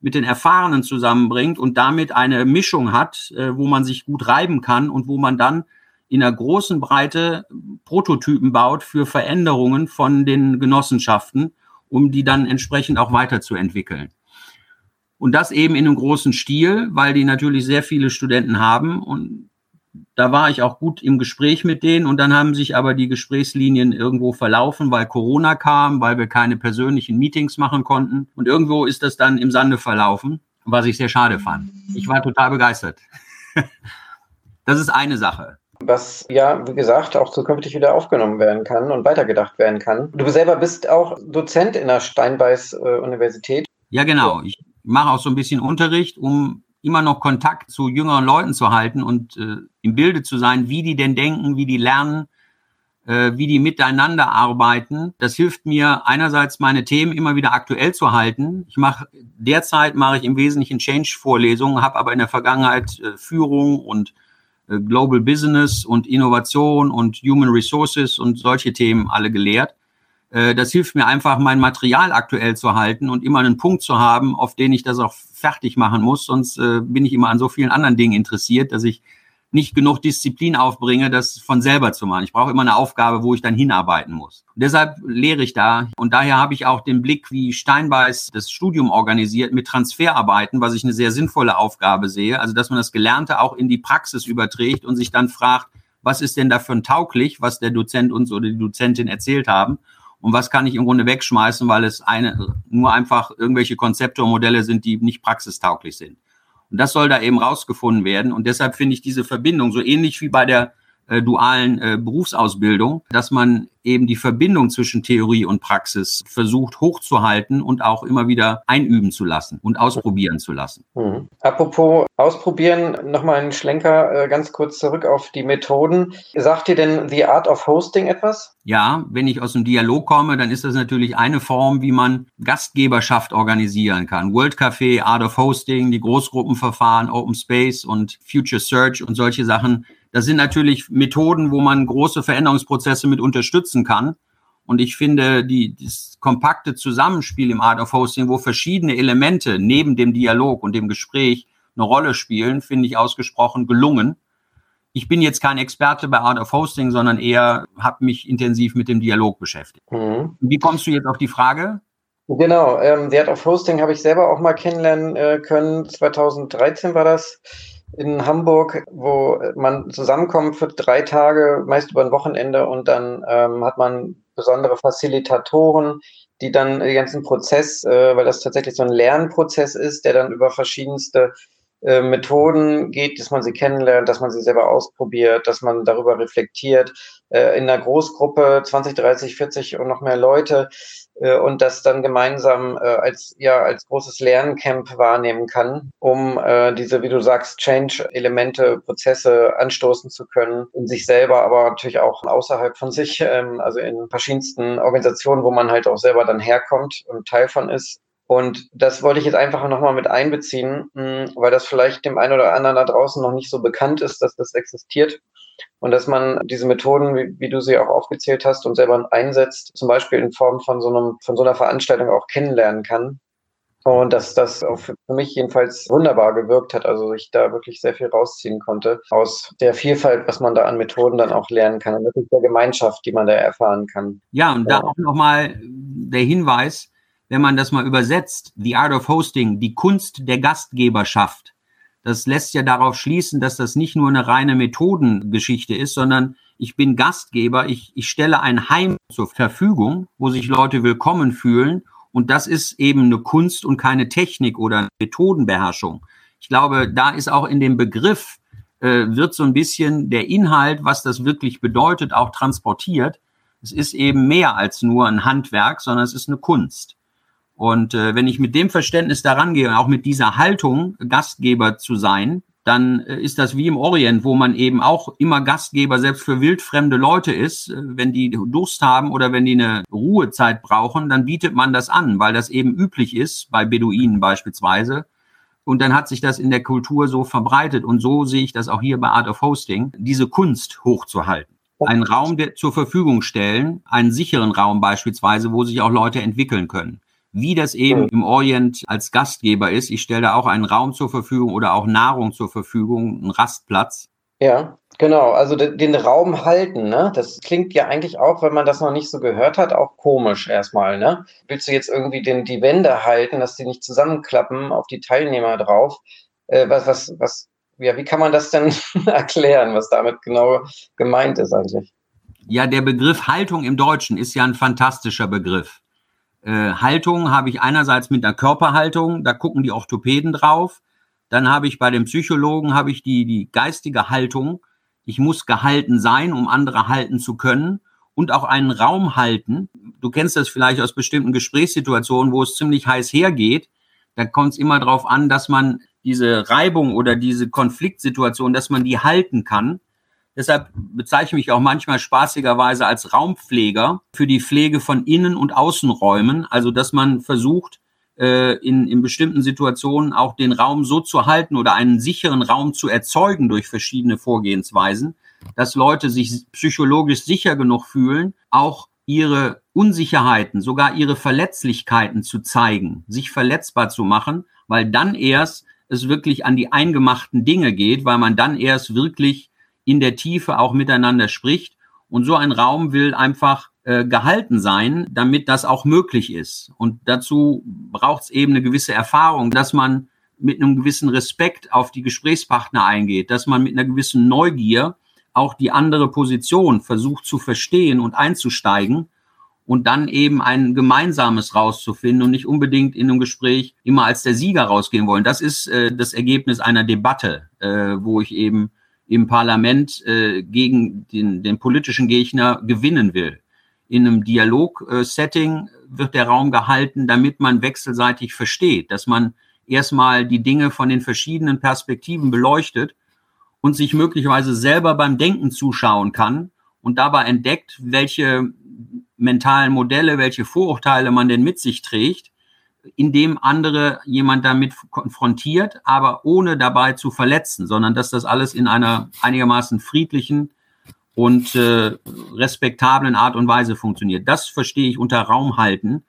mit den Erfahrenen zusammenbringt und damit eine Mischung hat, äh, wo man sich gut reiben kann und wo man dann in einer großen Breite Prototypen baut für Veränderungen von den Genossenschaften, um die dann entsprechend auch weiterzuentwickeln. Und das eben in einem großen Stil, weil die natürlich sehr viele Studenten haben und da war ich auch gut im Gespräch mit denen und dann haben sich aber die Gesprächslinien irgendwo verlaufen, weil Corona kam, weil wir keine persönlichen Meetings machen konnten und irgendwo ist das dann im Sande verlaufen, was ich sehr schade fand. Ich war total begeistert. Das ist eine Sache.
Was ja, wie gesagt, auch zukünftig wieder aufgenommen werden kann und weitergedacht werden kann. Du selber bist auch Dozent in der Steinbeiß-Universität.
Ja, genau. Ich mache auch so ein bisschen Unterricht, um immer noch Kontakt zu jüngeren Leuten zu halten und äh, im Bilde zu sein, wie die denn denken, wie die lernen, äh, wie die miteinander arbeiten. Das hilft mir einerseits meine Themen immer wieder aktuell zu halten. Ich mache derzeit mache ich im Wesentlichen Change-Vorlesungen, habe aber in der Vergangenheit äh, Führung und äh, Global Business und Innovation und Human Resources und solche Themen alle gelehrt. Äh, das hilft mir einfach, mein Material aktuell zu halten und immer einen Punkt zu haben, auf den ich das auch fertig machen muss. Sonst äh, bin ich immer an so vielen anderen Dingen interessiert, dass ich nicht genug Disziplin aufbringe, das von selber zu machen. Ich brauche immer eine Aufgabe, wo ich dann hinarbeiten muss. Und deshalb lehre ich da. Und daher habe ich auch den Blick, wie Steinbeiß das Studium organisiert mit Transferarbeiten, was ich eine sehr sinnvolle Aufgabe sehe. Also, dass man das Gelernte auch in die Praxis überträgt und sich dann fragt, was ist denn dafür tauglich, was der Dozent uns oder die Dozentin erzählt haben und was kann ich im Grunde wegschmeißen, weil es eine, nur einfach irgendwelche Konzepte und Modelle sind, die nicht praxistauglich sind. Und das soll da eben rausgefunden werden. Und deshalb finde ich diese Verbindung so ähnlich wie bei der äh, dualen äh, Berufsausbildung, dass man eben die Verbindung zwischen Theorie und Praxis versucht hochzuhalten und auch immer wieder einüben zu lassen und ausprobieren zu lassen.
Mhm. Apropos ausprobieren, nochmal einen Schlenker äh, ganz kurz zurück auf die Methoden. Sagt dir denn The Art of Hosting etwas?
Ja, wenn ich aus dem Dialog komme, dann ist das natürlich eine Form, wie man Gastgeberschaft organisieren kann. World Café, Art of Hosting, die Großgruppenverfahren, Open Space und Future Search und solche Sachen das sind natürlich Methoden, wo man große Veränderungsprozesse mit unterstützen kann. Und ich finde, die, das kompakte Zusammenspiel im Art of Hosting, wo verschiedene Elemente neben dem Dialog und dem Gespräch eine Rolle spielen, finde ich ausgesprochen gelungen. Ich bin jetzt kein Experte bei Art of Hosting, sondern eher habe mich intensiv mit dem Dialog beschäftigt. Mhm. Wie kommst du jetzt auf die Frage?
Genau, ähm, Art of Hosting habe ich selber auch mal kennenlernen äh, können. 2013 war das in Hamburg, wo man zusammenkommt für drei Tage, meist über ein Wochenende und dann ähm, hat man besondere Facilitatoren, die dann den ganzen Prozess, äh, weil das tatsächlich so ein Lernprozess ist, der dann über verschiedenste äh, Methoden geht, dass man sie kennenlernt, dass man sie selber ausprobiert, dass man darüber reflektiert, äh, in einer Großgruppe 20, 30, 40 und noch mehr Leute äh, und das dann gemeinsam äh, als ja als großes Lerncamp wahrnehmen kann, um äh, diese, wie du sagst, Change-Elemente, Prozesse anstoßen zu können, in sich selber, aber natürlich auch außerhalb von sich, ähm, also in verschiedensten Organisationen, wo man halt auch selber dann herkommt und Teil von ist, und das wollte ich jetzt einfach nochmal mit einbeziehen, hm, weil das vielleicht dem einen oder anderen da draußen noch nicht so bekannt ist, dass das existiert. und dass man diese Methoden, wie, wie, du sie auch aufgezählt hast und selber einsetzt, zum Beispiel in Form von so einem, von so einer Veranstaltung auch kennenlernen kann. Und dass das auch für mich jedenfalls wunderbar gewirkt hat. Also ich da wirklich sehr viel rausziehen konnte aus der Vielfalt, was man da an Methoden dann auch lernen kann und wirklich der Gemeinschaft, die man da erfahren kann.
Ja, und da auch nochmal der Hinweis, wenn man das mal übersetzt, The Art of Hosting, die Kunst der Gastgeberschaft. Das lässt ja darauf schließen, dass das nicht nur eine reine Methodengeschichte ist, sondern ich bin Gastgeber, ich, ich stelle ein Heim zur Verfügung, wo sich Leute willkommen fühlen und das ist eben eine Kunst und keine Technik oder Methodenbeherrschung. Ich glaube, da ist auch in dem Begriff, äh, wird so ein bisschen der Inhalt, was das wirklich bedeutet, auch transportiert. Es ist eben mehr als nur ein Handwerk, sondern es ist eine Kunst. Und äh, wenn ich mit dem Verständnis daran gehe, auch mit dieser Haltung, Gastgeber zu sein, dann äh, ist das wie im Orient, wo man eben auch immer Gastgeber selbst für wildfremde Leute ist. Äh, wenn die Durst haben oder wenn die eine Ruhezeit brauchen, dann bietet man das an, weil das eben üblich ist, bei Beduinen beispielsweise. Und dann hat sich das in der Kultur so verbreitet. Und so sehe ich das auch hier bei Art of Hosting, diese Kunst hochzuhalten. Einen Raum zur Verfügung stellen, einen sicheren Raum beispielsweise, wo sich auch Leute entwickeln können wie das eben im Orient als Gastgeber ist. Ich stelle da auch einen Raum zur Verfügung oder auch Nahrung zur Verfügung, einen Rastplatz.
Ja, genau. Also den Raum halten, ne? Das klingt ja eigentlich auch, wenn man das noch nicht so gehört hat, auch komisch erstmal, ne? Willst du jetzt irgendwie den, die Wände halten, dass die nicht zusammenklappen auf die Teilnehmer drauf? Äh, was, was, was, ja, wie kann man das denn erklären, was damit genau gemeint ist eigentlich?
Ja, der Begriff Haltung im Deutschen ist ja ein fantastischer Begriff. Äh, Haltung habe ich einerseits mit einer Körperhaltung, da gucken die Orthopäden drauf. Dann habe ich bei dem Psychologen habe ich die, die geistige Haltung. Ich muss gehalten sein, um andere halten zu können und auch einen Raum halten. Du kennst das vielleicht aus bestimmten Gesprächssituationen, wo es ziemlich heiß hergeht. Da kommt es immer darauf an, dass man diese Reibung oder diese Konfliktsituation, dass man die halten kann. Deshalb bezeichne ich mich auch manchmal spaßigerweise als Raumpfleger für die Pflege von Innen- und Außenräumen. Also, dass man versucht, äh, in, in bestimmten Situationen auch den Raum so zu halten oder einen sicheren Raum zu erzeugen durch verschiedene Vorgehensweisen, dass Leute sich psychologisch sicher genug fühlen, auch ihre Unsicherheiten, sogar ihre Verletzlichkeiten zu zeigen, sich verletzbar zu machen, weil dann erst es wirklich an die eingemachten Dinge geht, weil man dann erst wirklich in der Tiefe auch miteinander spricht. Und so ein Raum will einfach äh, gehalten sein, damit das auch möglich ist. Und dazu braucht es eben eine gewisse Erfahrung, dass man mit einem gewissen Respekt auf die Gesprächspartner eingeht, dass man mit einer gewissen Neugier auch die andere Position versucht zu verstehen und einzusteigen und dann eben ein gemeinsames rauszufinden und nicht unbedingt in einem Gespräch immer als der Sieger rausgehen wollen. Das ist äh, das Ergebnis einer Debatte, äh, wo ich eben im Parlament äh, gegen den, den politischen Gegner gewinnen will. In einem Dialog-Setting wird der Raum gehalten, damit man wechselseitig versteht, dass man erstmal die Dinge von den verschiedenen Perspektiven beleuchtet und sich möglicherweise selber beim Denken zuschauen kann und dabei entdeckt, welche mentalen Modelle, welche Vorurteile man denn mit sich trägt indem andere jemand damit konfrontiert, aber ohne dabei zu verletzen, sondern dass das alles in einer einigermaßen friedlichen und äh, respektablen Art und Weise funktioniert. Das verstehe ich unter Raum halten,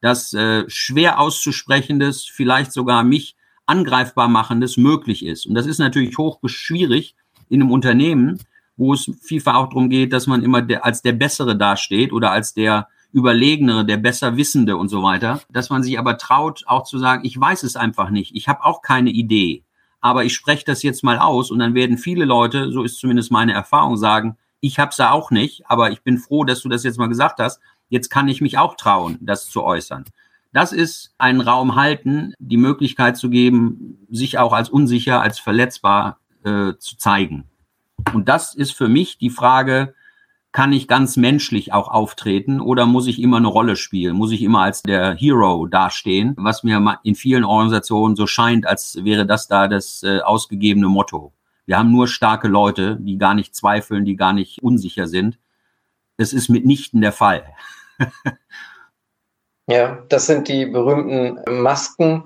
dass äh, schwer auszusprechendes, vielleicht sogar mich angreifbar machendes möglich ist. Und das ist natürlich hoch schwierig in einem Unternehmen, wo es vielfach auch darum geht, dass man immer der, als der Bessere dasteht oder als der Überlegenere, der Besserwissende und so weiter, dass man sich aber traut, auch zu sagen, ich weiß es einfach nicht, ich habe auch keine Idee, aber ich spreche das jetzt mal aus und dann werden viele Leute, so ist zumindest meine Erfahrung, sagen, ich habe es ja auch nicht, aber ich bin froh, dass du das jetzt mal gesagt hast, jetzt kann ich mich auch trauen, das zu äußern. Das ist einen Raum halten, die Möglichkeit zu geben, sich auch als unsicher, als verletzbar äh, zu zeigen. Und das ist für mich die Frage, kann ich ganz menschlich auch auftreten oder muss ich immer eine Rolle spielen? Muss ich immer als der Hero dastehen? Was mir in vielen Organisationen so scheint, als wäre das da das äh, ausgegebene Motto. Wir haben nur starke Leute, die gar nicht zweifeln, die gar nicht unsicher sind. Es ist mitnichten der Fall.
ja, das sind die berühmten Masken,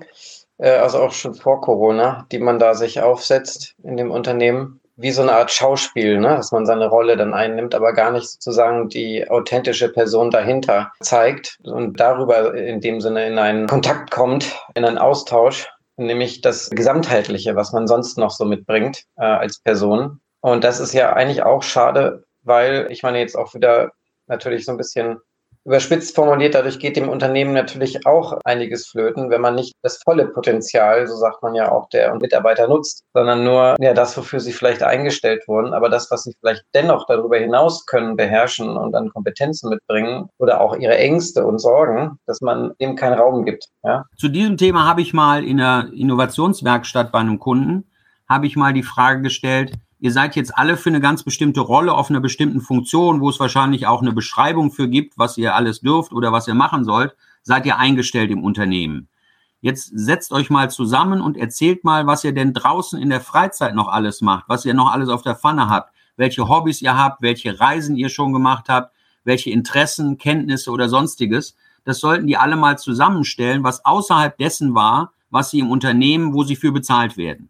äh, also auch schon vor Corona, die man da sich aufsetzt in dem Unternehmen wie so eine Art Schauspiel, ne? dass man seine Rolle dann einnimmt, aber gar nicht sozusagen die authentische Person dahinter zeigt und darüber in dem Sinne in einen Kontakt kommt, in einen Austausch, nämlich das Gesamtheitliche, was man sonst noch so mitbringt äh, als Person. Und das ist ja eigentlich auch schade, weil ich meine jetzt auch wieder natürlich so ein bisschen Überspitzt formuliert, dadurch geht dem Unternehmen natürlich auch einiges flöten, wenn man nicht das volle Potenzial, so sagt man ja auch, der Mitarbeiter nutzt, sondern nur ja, das, wofür sie vielleicht eingestellt wurden, aber das, was sie vielleicht dennoch darüber hinaus können, beherrschen und an Kompetenzen mitbringen oder auch ihre Ängste und Sorgen, dass man dem keinen Raum gibt. Ja?
Zu diesem Thema habe ich mal in der Innovationswerkstatt bei einem Kunden, habe ich mal die Frage gestellt, ihr seid jetzt alle für eine ganz bestimmte Rolle auf einer bestimmten Funktion, wo es wahrscheinlich auch eine Beschreibung für gibt, was ihr alles dürft oder was ihr machen sollt, seid ihr eingestellt im Unternehmen. Jetzt setzt euch mal zusammen und erzählt mal, was ihr denn draußen in der Freizeit noch alles macht, was ihr noch alles auf der Pfanne habt, welche Hobbys ihr habt, welche Reisen ihr schon gemacht habt, welche Interessen, Kenntnisse oder sonstiges. Das sollten die alle mal zusammenstellen, was außerhalb dessen war, was sie im Unternehmen, wo sie für bezahlt werden.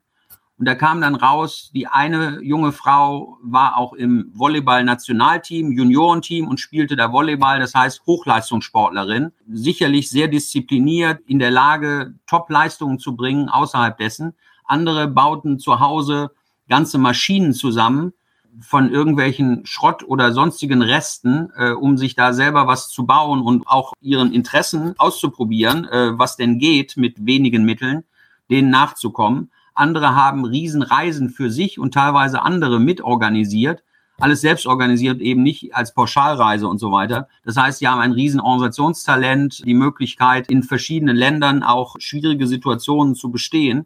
Und da kam dann raus, die eine junge Frau war auch im Volleyball-Nationalteam, Juniorenteam und spielte da Volleyball, das heißt Hochleistungssportlerin, sicherlich sehr diszipliniert, in der Lage, Top-Leistungen zu bringen außerhalb dessen. Andere bauten zu Hause ganze Maschinen zusammen von irgendwelchen Schrott oder sonstigen Resten, äh, um sich da selber was zu bauen und auch ihren Interessen auszuprobieren, äh, was denn geht mit wenigen Mitteln, denen nachzukommen. Andere haben Riesenreisen für sich und teilweise andere mitorganisiert. Alles selbst organisiert, eben nicht als Pauschalreise und so weiter. Das heißt, sie haben ein riesen Organisationstalent, die Möglichkeit, in verschiedenen Ländern auch schwierige Situationen zu bestehen.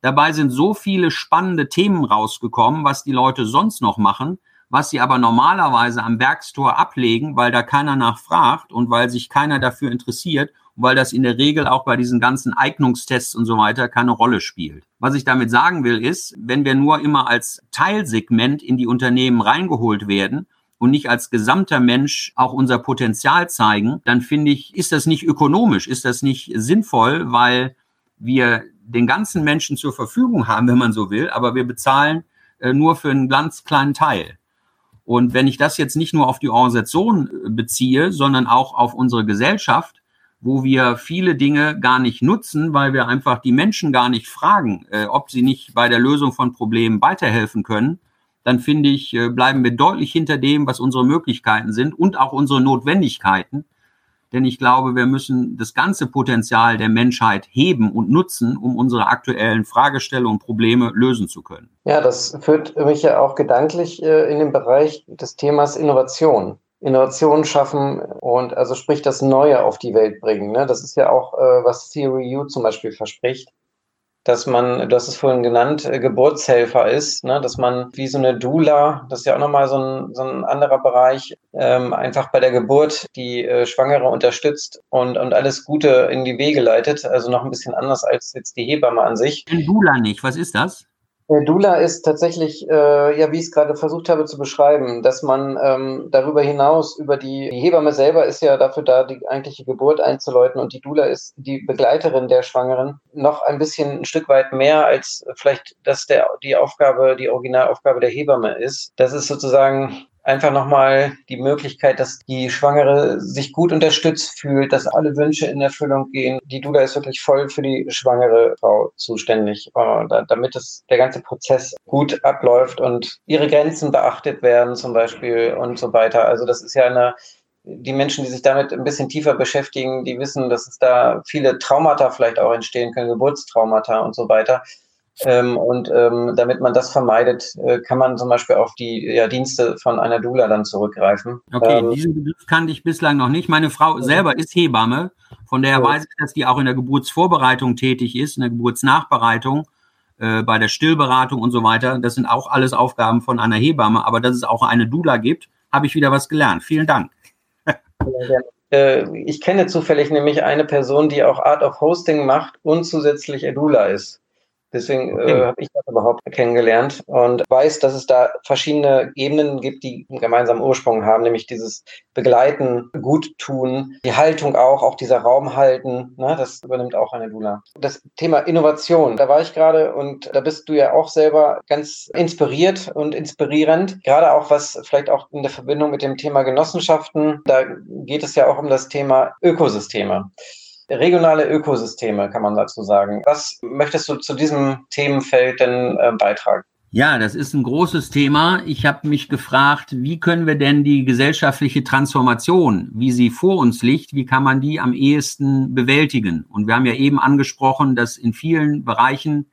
Dabei sind so viele spannende Themen rausgekommen, was die Leute sonst noch machen, was sie aber normalerweise am Werkstor ablegen, weil da keiner nachfragt und weil sich keiner dafür interessiert weil das in der Regel auch bei diesen ganzen Eignungstests und so weiter keine Rolle spielt. Was ich damit sagen will, ist, wenn wir nur immer als Teilsegment in die Unternehmen reingeholt werden und nicht als gesamter Mensch auch unser Potenzial zeigen, dann finde ich, ist das nicht ökonomisch, ist das nicht sinnvoll, weil wir den ganzen Menschen zur Verfügung haben, wenn man so will, aber wir bezahlen äh, nur für einen ganz kleinen Teil. Und wenn ich das jetzt nicht nur auf die Organisation äh, beziehe, sondern auch auf unsere Gesellschaft, wo wir viele Dinge gar nicht nutzen, weil wir einfach die Menschen gar nicht fragen, äh, ob sie nicht bei der Lösung von Problemen weiterhelfen können, dann finde ich, äh, bleiben wir deutlich hinter dem, was unsere Möglichkeiten sind und auch unsere Notwendigkeiten. Denn ich glaube, wir müssen das ganze Potenzial der Menschheit heben und nutzen, um unsere aktuellen Fragestellungen und Probleme lösen zu können.
Ja, das führt mich ja auch gedanklich äh, in den Bereich des Themas Innovation. Innovation schaffen und also sprich das Neue auf die Welt bringen. Ne? Das ist ja auch, äh, was Theory U zum Beispiel verspricht, dass man, du hast es vorhin genannt, äh, Geburtshelfer ist, ne? dass man wie so eine Doula, das ist ja auch nochmal so ein, so ein anderer Bereich, ähm, einfach bei der Geburt die äh, Schwangere unterstützt und, und alles Gute in die Wege leitet. Also noch ein bisschen anders als jetzt die Hebamme an sich.
Doula nicht, was ist das?
Dula ist tatsächlich, äh, ja, wie ich es gerade versucht habe zu beschreiben, dass man ähm, darüber hinaus über die, die Hebamme selber ist ja dafür da, die eigentliche Geburt einzuläuten und die Dula ist die Begleiterin der Schwangeren noch ein bisschen ein Stück weit mehr als vielleicht, dass der die Aufgabe, die Originalaufgabe der Hebamme ist. Das ist sozusagen einfach nochmal die Möglichkeit, dass die Schwangere sich gut unterstützt fühlt, dass alle Wünsche in Erfüllung gehen. Die Dula ist wirklich voll für die schwangere Frau zuständig, äh, damit es, der ganze Prozess gut abläuft und ihre Grenzen beachtet werden zum Beispiel und so weiter. Also das ist ja eine die Menschen, die sich damit ein bisschen tiefer beschäftigen, die wissen, dass es da viele Traumata vielleicht auch entstehen können, Geburtstraumata und so weiter. Ähm, und ähm, damit man das vermeidet, äh, kann man zum Beispiel auf die ja, Dienste von einer Dula dann zurückgreifen.
Okay, ähm, diesen Begriff kannte ich bislang noch nicht. Meine Frau selber ist Hebamme, von daher weiß ich, dass die auch in der Geburtsvorbereitung tätig ist, in der Geburtsnachbereitung, äh, bei der Stillberatung und so weiter. Das sind auch alles Aufgaben von einer Hebamme, aber dass es auch eine Dula gibt, habe ich wieder was gelernt. Vielen Dank.
Äh, ich kenne zufällig nämlich eine Person, die auch Art of Hosting macht und zusätzlich Edula ist. Deswegen äh, habe ich das überhaupt kennengelernt und weiß, dass es da verschiedene Ebenen gibt, die einen gemeinsamen Ursprung haben, nämlich dieses Begleiten, Guttun, die Haltung auch, auch dieser Raum halten. Ne, das übernimmt auch eine Dula. Das Thema Innovation, da war ich gerade und da bist du ja auch selber ganz inspiriert und inspirierend. Gerade auch was vielleicht auch in der Verbindung mit dem Thema Genossenschaften, da geht es ja auch um das Thema Ökosysteme regionale Ökosysteme, kann man dazu sagen. Was möchtest du zu diesem Themenfeld denn äh, beitragen?
Ja, das ist ein großes Thema. Ich habe mich gefragt, wie können wir denn die gesellschaftliche Transformation, wie sie vor uns liegt, wie kann man die am ehesten bewältigen? Und wir haben ja eben angesprochen, dass in vielen Bereichen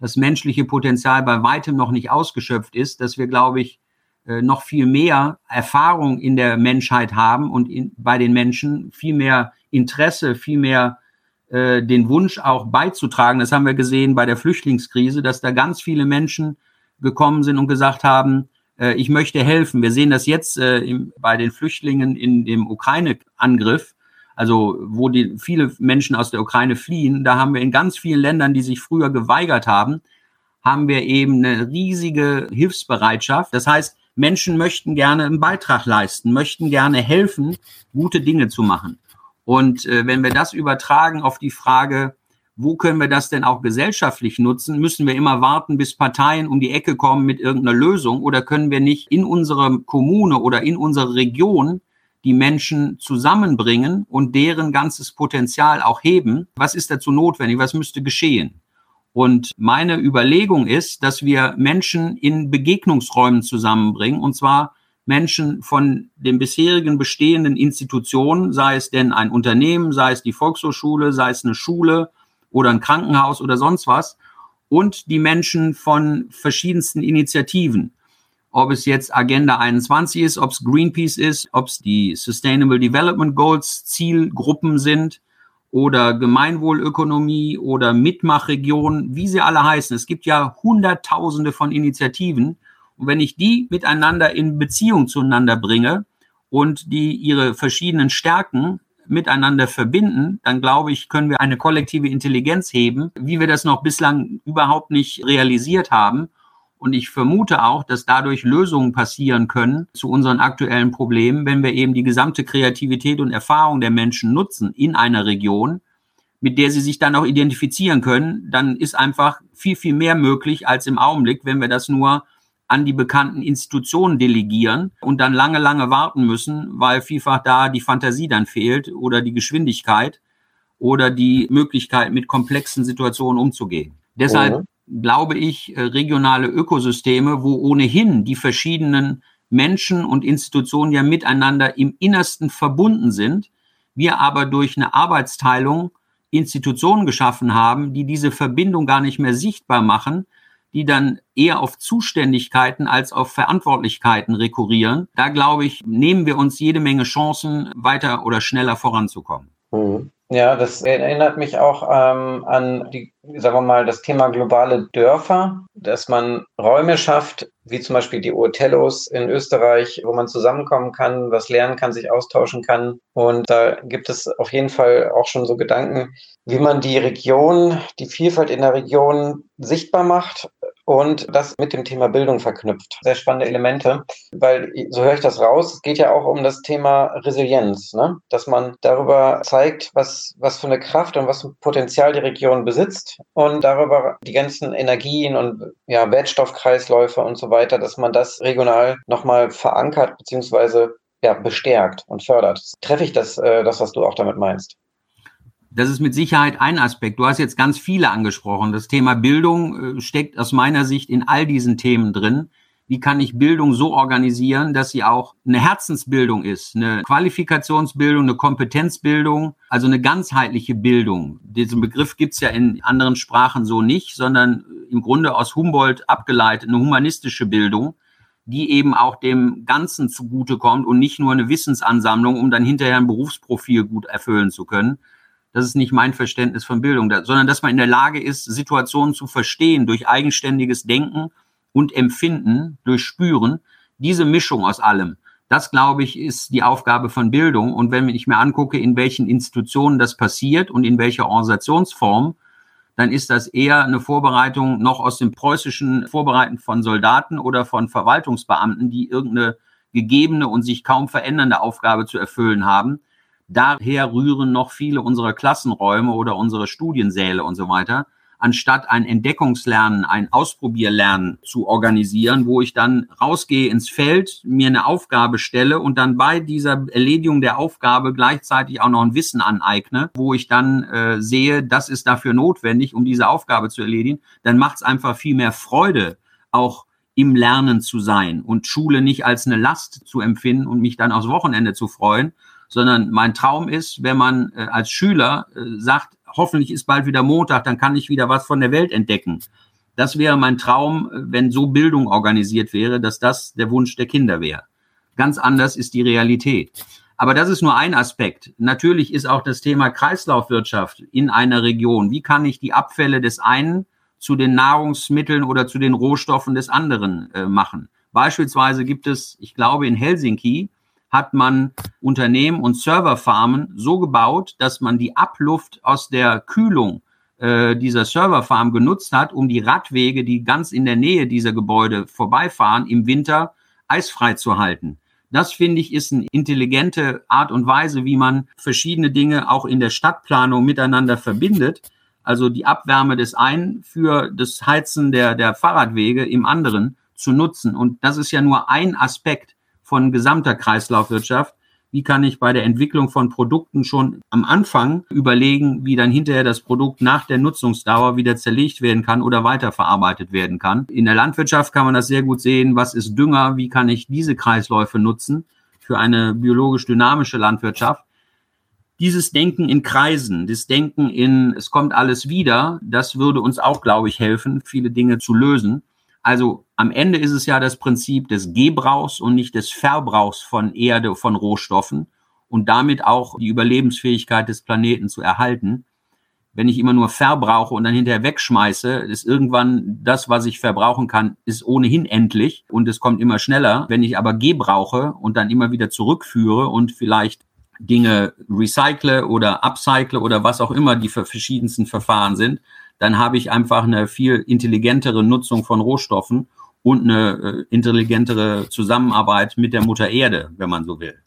das menschliche Potenzial bei weitem noch nicht ausgeschöpft ist, dass wir, glaube ich, äh, noch viel mehr Erfahrung in der Menschheit haben und in, bei den Menschen viel mehr Interesse, viel mehr äh, den Wunsch auch beizutragen. Das haben wir gesehen bei der Flüchtlingskrise, dass da ganz viele Menschen gekommen sind und gesagt haben, äh, ich möchte helfen. Wir sehen das jetzt äh, im, bei den Flüchtlingen in dem Ukraine-Angriff, also wo die, viele Menschen aus der Ukraine fliehen. Da haben wir in ganz vielen Ländern, die sich früher geweigert haben, haben wir eben eine riesige Hilfsbereitschaft. Das heißt, Menschen möchten gerne einen Beitrag leisten, möchten gerne helfen, gute Dinge zu machen. Und äh, wenn wir das übertragen auf die Frage, wo können wir das denn auch gesellschaftlich nutzen? Müssen wir immer warten, bis Parteien um die Ecke kommen mit irgendeiner Lösung? Oder können wir nicht in unserer Kommune oder in unserer Region die Menschen zusammenbringen und deren ganzes Potenzial auch heben? Was ist dazu notwendig? Was müsste geschehen? Und meine Überlegung ist, dass wir Menschen in Begegnungsräumen zusammenbringen, und zwar Menschen von den bisherigen bestehenden Institutionen, sei es denn ein Unternehmen, sei es die Volkshochschule, sei es eine Schule oder ein Krankenhaus oder sonst was und die Menschen von verschiedensten Initiativen. Ob es jetzt Agenda 21 ist, ob es Greenpeace ist, ob es die Sustainable Development Goals Zielgruppen sind oder Gemeinwohlökonomie oder Mitmachregion, wie sie alle heißen. Es gibt ja Hunderttausende von Initiativen. Und wenn ich die miteinander in Beziehung zueinander bringe und die ihre verschiedenen Stärken miteinander verbinden, dann glaube ich, können wir eine kollektive Intelligenz heben, wie wir das noch bislang überhaupt nicht realisiert haben. Und ich vermute auch, dass dadurch Lösungen passieren können zu unseren aktuellen Problemen, wenn wir eben die gesamte Kreativität und Erfahrung der Menschen nutzen in einer Region, mit der sie sich dann auch identifizieren können, dann ist einfach viel, viel mehr möglich als im Augenblick, wenn wir das nur an die bekannten Institutionen delegieren und dann lange, lange warten müssen, weil vielfach da die Fantasie dann fehlt oder die Geschwindigkeit oder die Möglichkeit, mit komplexen Situationen umzugehen. Deshalb mhm. glaube ich, äh, regionale Ökosysteme, wo ohnehin die verschiedenen Menschen und Institutionen ja miteinander im Innersten verbunden sind, wir aber durch eine Arbeitsteilung Institutionen geschaffen haben, die diese Verbindung gar nicht mehr sichtbar machen, die dann eher auf Zuständigkeiten als auf Verantwortlichkeiten rekurrieren. Da glaube ich, nehmen wir uns jede Menge Chancen, weiter oder schneller voranzukommen.
Mhm. Ja, das erinnert mich auch ähm, an die, sagen wir mal, das Thema globale Dörfer, dass man Räume schafft, wie zum Beispiel die Othellos in Österreich, wo man zusammenkommen kann, was lernen kann, sich austauschen kann. Und da gibt es auf jeden Fall auch schon so Gedanken, wie man die Region, die Vielfalt in der Region sichtbar macht und das mit dem Thema Bildung verknüpft. Sehr spannende Elemente, weil so höre ich das raus. Es geht ja auch um das Thema Resilienz, ne? dass man darüber zeigt, was, was für eine Kraft und was für ein Potenzial die Region besitzt und darüber die ganzen Energien und ja, Wertstoffkreisläufe und so weiter, dass man das regional nochmal verankert beziehungsweise ja, bestärkt und fördert. Treffe ich das, äh, das, was du auch damit meinst?
Das ist mit Sicherheit ein Aspekt. Du hast jetzt ganz viele angesprochen. Das Thema Bildung äh, steckt aus meiner Sicht in all diesen Themen drin. Wie kann ich Bildung so organisieren, dass sie auch eine Herzensbildung ist, eine Qualifikationsbildung, eine Kompetenzbildung, also eine ganzheitliche Bildung. Diesen Begriff gibt's ja in anderen Sprachen so nicht, sondern im Grunde aus Humboldt abgeleitet, eine humanistische Bildung, die eben auch dem Ganzen zugutekommt und nicht nur eine Wissensansammlung, um dann hinterher ein Berufsprofil gut erfüllen zu können. Das ist nicht mein Verständnis von Bildung, sondern dass man in der Lage ist, Situationen zu verstehen durch eigenständiges Denken und Empfinden, durch Spüren. Diese Mischung aus allem, das glaube ich, ist die Aufgabe von Bildung. Und wenn ich mir angucke, in welchen Institutionen das passiert und in welcher Organisationsform, dann ist das eher eine Vorbereitung noch aus dem preußischen Vorbereiten von Soldaten oder von Verwaltungsbeamten, die irgendeine gegebene und sich kaum verändernde Aufgabe zu erfüllen haben. Daher rühren noch viele unserer Klassenräume oder unsere Studiensäle und so weiter anstatt ein Entdeckungslernen, ein Ausprobierlernen zu organisieren, wo ich dann rausgehe ins Feld, mir eine Aufgabe stelle und dann bei dieser Erledigung der Aufgabe gleichzeitig auch noch ein Wissen aneigne, wo ich dann äh, sehe, das ist dafür notwendig, um diese Aufgabe zu erledigen, dann macht es einfach viel mehr Freude, auch im Lernen zu sein und Schule nicht als eine Last zu empfinden und mich dann aufs Wochenende zu freuen, sondern mein Traum ist, wenn man äh, als Schüler äh, sagt, hoffentlich ist bald wieder Montag, dann kann ich wieder was von der Welt entdecken. Das wäre mein Traum, wenn so Bildung organisiert wäre, dass das der Wunsch der Kinder wäre. Ganz anders ist die Realität. Aber das ist nur ein Aspekt. Natürlich ist auch das Thema Kreislaufwirtschaft in einer Region. Wie kann ich die Abfälle des einen zu den Nahrungsmitteln oder zu den Rohstoffen des anderen äh, machen? Beispielsweise gibt es, ich glaube, in Helsinki hat man Unternehmen und Serverfarmen so gebaut, dass man die Abluft aus der Kühlung äh, dieser Serverfarm genutzt hat, um die Radwege, die ganz in der Nähe dieser Gebäude vorbeifahren, im Winter eisfrei zu halten. Das finde ich ist eine intelligente Art und Weise, wie man verschiedene Dinge auch in der Stadtplanung miteinander verbindet. Also die Abwärme des einen für das Heizen der, der Fahrradwege im anderen zu nutzen. Und das ist ja nur ein Aspekt von gesamter Kreislaufwirtschaft. Wie kann ich bei der Entwicklung von Produkten schon am Anfang überlegen, wie dann hinterher das Produkt nach der Nutzungsdauer wieder zerlegt werden kann oder weiterverarbeitet werden kann? In der Landwirtschaft kann man das sehr gut sehen. Was ist Dünger? Wie kann ich diese Kreisläufe nutzen für eine biologisch dynamische Landwirtschaft? Dieses Denken in Kreisen, das Denken in, es kommt alles wieder, das würde uns auch, glaube ich, helfen, viele Dinge zu lösen. Also am Ende ist es ja das Prinzip des Gebrauchs und nicht des Verbrauchs von Erde, von Rohstoffen und damit auch die Überlebensfähigkeit des Planeten zu erhalten. Wenn ich immer nur verbrauche und dann hinterher wegschmeiße, ist irgendwann das, was ich verbrauchen kann, ist ohnehin endlich und es kommt immer schneller. Wenn ich aber gebrauche und dann immer wieder zurückführe und vielleicht Dinge recycle oder upcycle oder was auch immer die verschiedensten Verfahren sind, dann habe ich einfach eine viel intelligentere Nutzung von Rohstoffen und eine äh, intelligentere Zusammenarbeit mit der Mutter Erde, wenn man so will.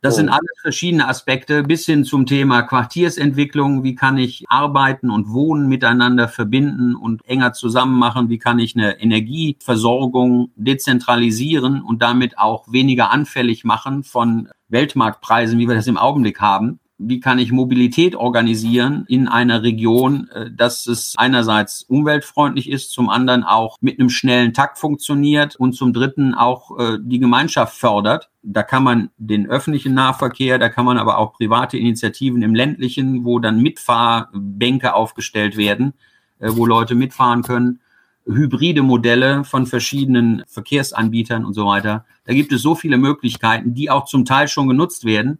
Das oh. sind alles verschiedene Aspekte bis hin zum Thema Quartiersentwicklung. Wie kann ich Arbeiten und Wohnen miteinander verbinden und enger zusammen machen? Wie kann ich eine Energieversorgung dezentralisieren und damit auch weniger anfällig machen von Weltmarktpreisen, wie wir das im Augenblick haben? Wie kann ich Mobilität organisieren in einer Region, äh, dass es einerseits umweltfreundlich ist, zum anderen auch mit einem schnellen Takt funktioniert und zum dritten auch äh, die Gemeinschaft fördert. Da kann man den öffentlichen Nahverkehr, da kann man aber auch private Initiativen im ländlichen, wo dann Mitfahrbänke aufgestellt werden, äh, wo Leute mitfahren können hybride Modelle von verschiedenen Verkehrsanbietern und so weiter. Da gibt es so viele Möglichkeiten, die auch zum Teil schon genutzt werden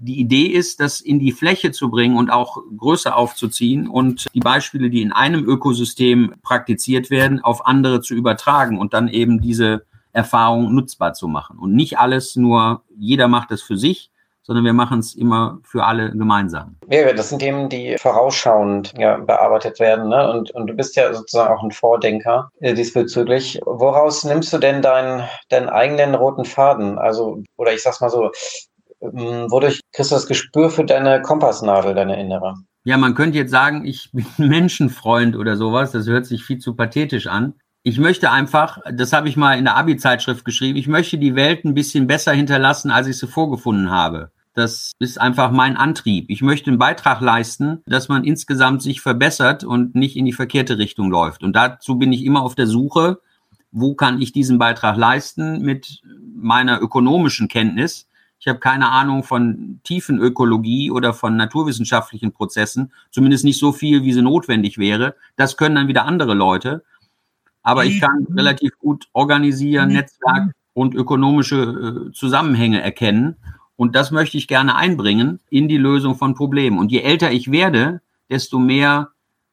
die Idee ist, das in die Fläche zu bringen und auch größer aufzuziehen und die Beispiele, die in einem Ökosystem praktiziert werden, auf andere zu übertragen und dann eben diese Erfahrung nutzbar zu machen. Und nicht alles nur, jeder macht es für sich, sondern wir machen es immer für alle gemeinsam.
Ja, das sind Themen, die vorausschauend ja, bearbeitet werden. Ne? Und, und du bist ja sozusagen auch ein Vordenker äh, diesbezüglich. Woraus nimmst du denn deinen, deinen eigenen roten Faden? Also, oder ich sag's mal so, wodurch kriegst du das Gespür für deine Kompassnadel, deine innere?
Ja, man könnte jetzt sagen, ich bin Menschenfreund oder sowas. Das hört sich viel zu pathetisch an. Ich möchte einfach, das habe ich mal in der Abi-Zeitschrift geschrieben, ich möchte die Welt ein bisschen besser hinterlassen, als ich sie vorgefunden habe. Das ist einfach mein Antrieb. Ich möchte einen Beitrag leisten, dass man insgesamt sich verbessert und nicht in die verkehrte Richtung läuft. Und dazu bin ich immer auf der Suche, wo kann ich diesen Beitrag leisten mit meiner ökonomischen Kenntnis ich habe keine Ahnung von Tiefenökologie oder von naturwissenschaftlichen Prozessen, zumindest nicht so viel, wie sie notwendig wäre. Das können dann wieder andere Leute. Aber ich kann relativ gut organisieren. Netzwerk und ökonomische äh, Zusammenhänge erkennen. Und das möchte ich gerne einbringen in die Lösung von Problemen. Und je älter ich werde, desto mehr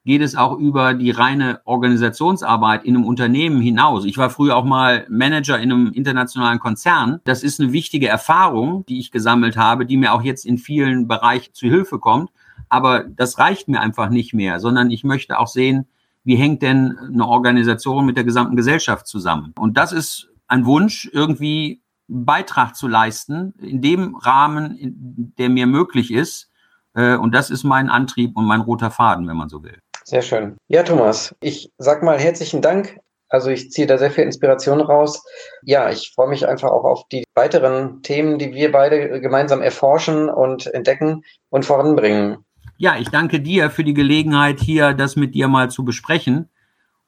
geht es auch über die reine Organisationsarbeit in einem Unternehmen hinaus. Ich war früher auch mal Manager in einem internationalen Konzern. Das ist eine wichtige Erfahrung, die ich gesammelt habe, die mir auch jetzt in vielen Bereichen zu Hilfe kommt. Aber das reicht mir einfach nicht mehr, sondern ich möchte auch sehen, wie hängt denn eine Organisation mit der gesamten Gesellschaft zusammen? Und das ist ein Wunsch, irgendwie Beitrag zu leisten, in dem Rahmen, der mir möglich ist. Äh, und das ist mein Antrieb und mein roter Faden, wenn man so will.
Sehr schön. Ja, Thomas, ich sag mal herzlichen Dank. Also ich ziehe da sehr viel Inspiration raus. Ja, ich freue mich einfach auch auf die weiteren Themen, die wir beide gemeinsam erforschen und entdecken und voranbringen.
Ja, ich danke dir für die Gelegenheit, hier das mit dir mal zu besprechen.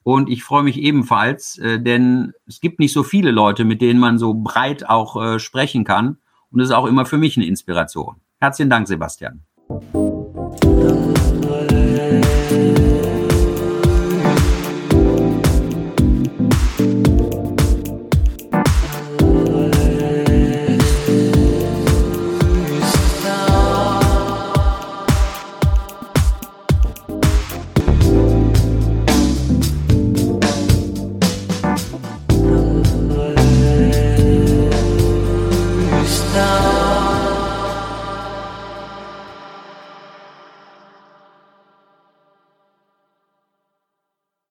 Und ich freue mich ebenfalls, äh, denn es gibt nicht so viele Leute, mit denen man so breit auch äh, sprechen kann. Und es ist auch immer für mich eine Inspiration. Herzlichen Dank, Sebastian.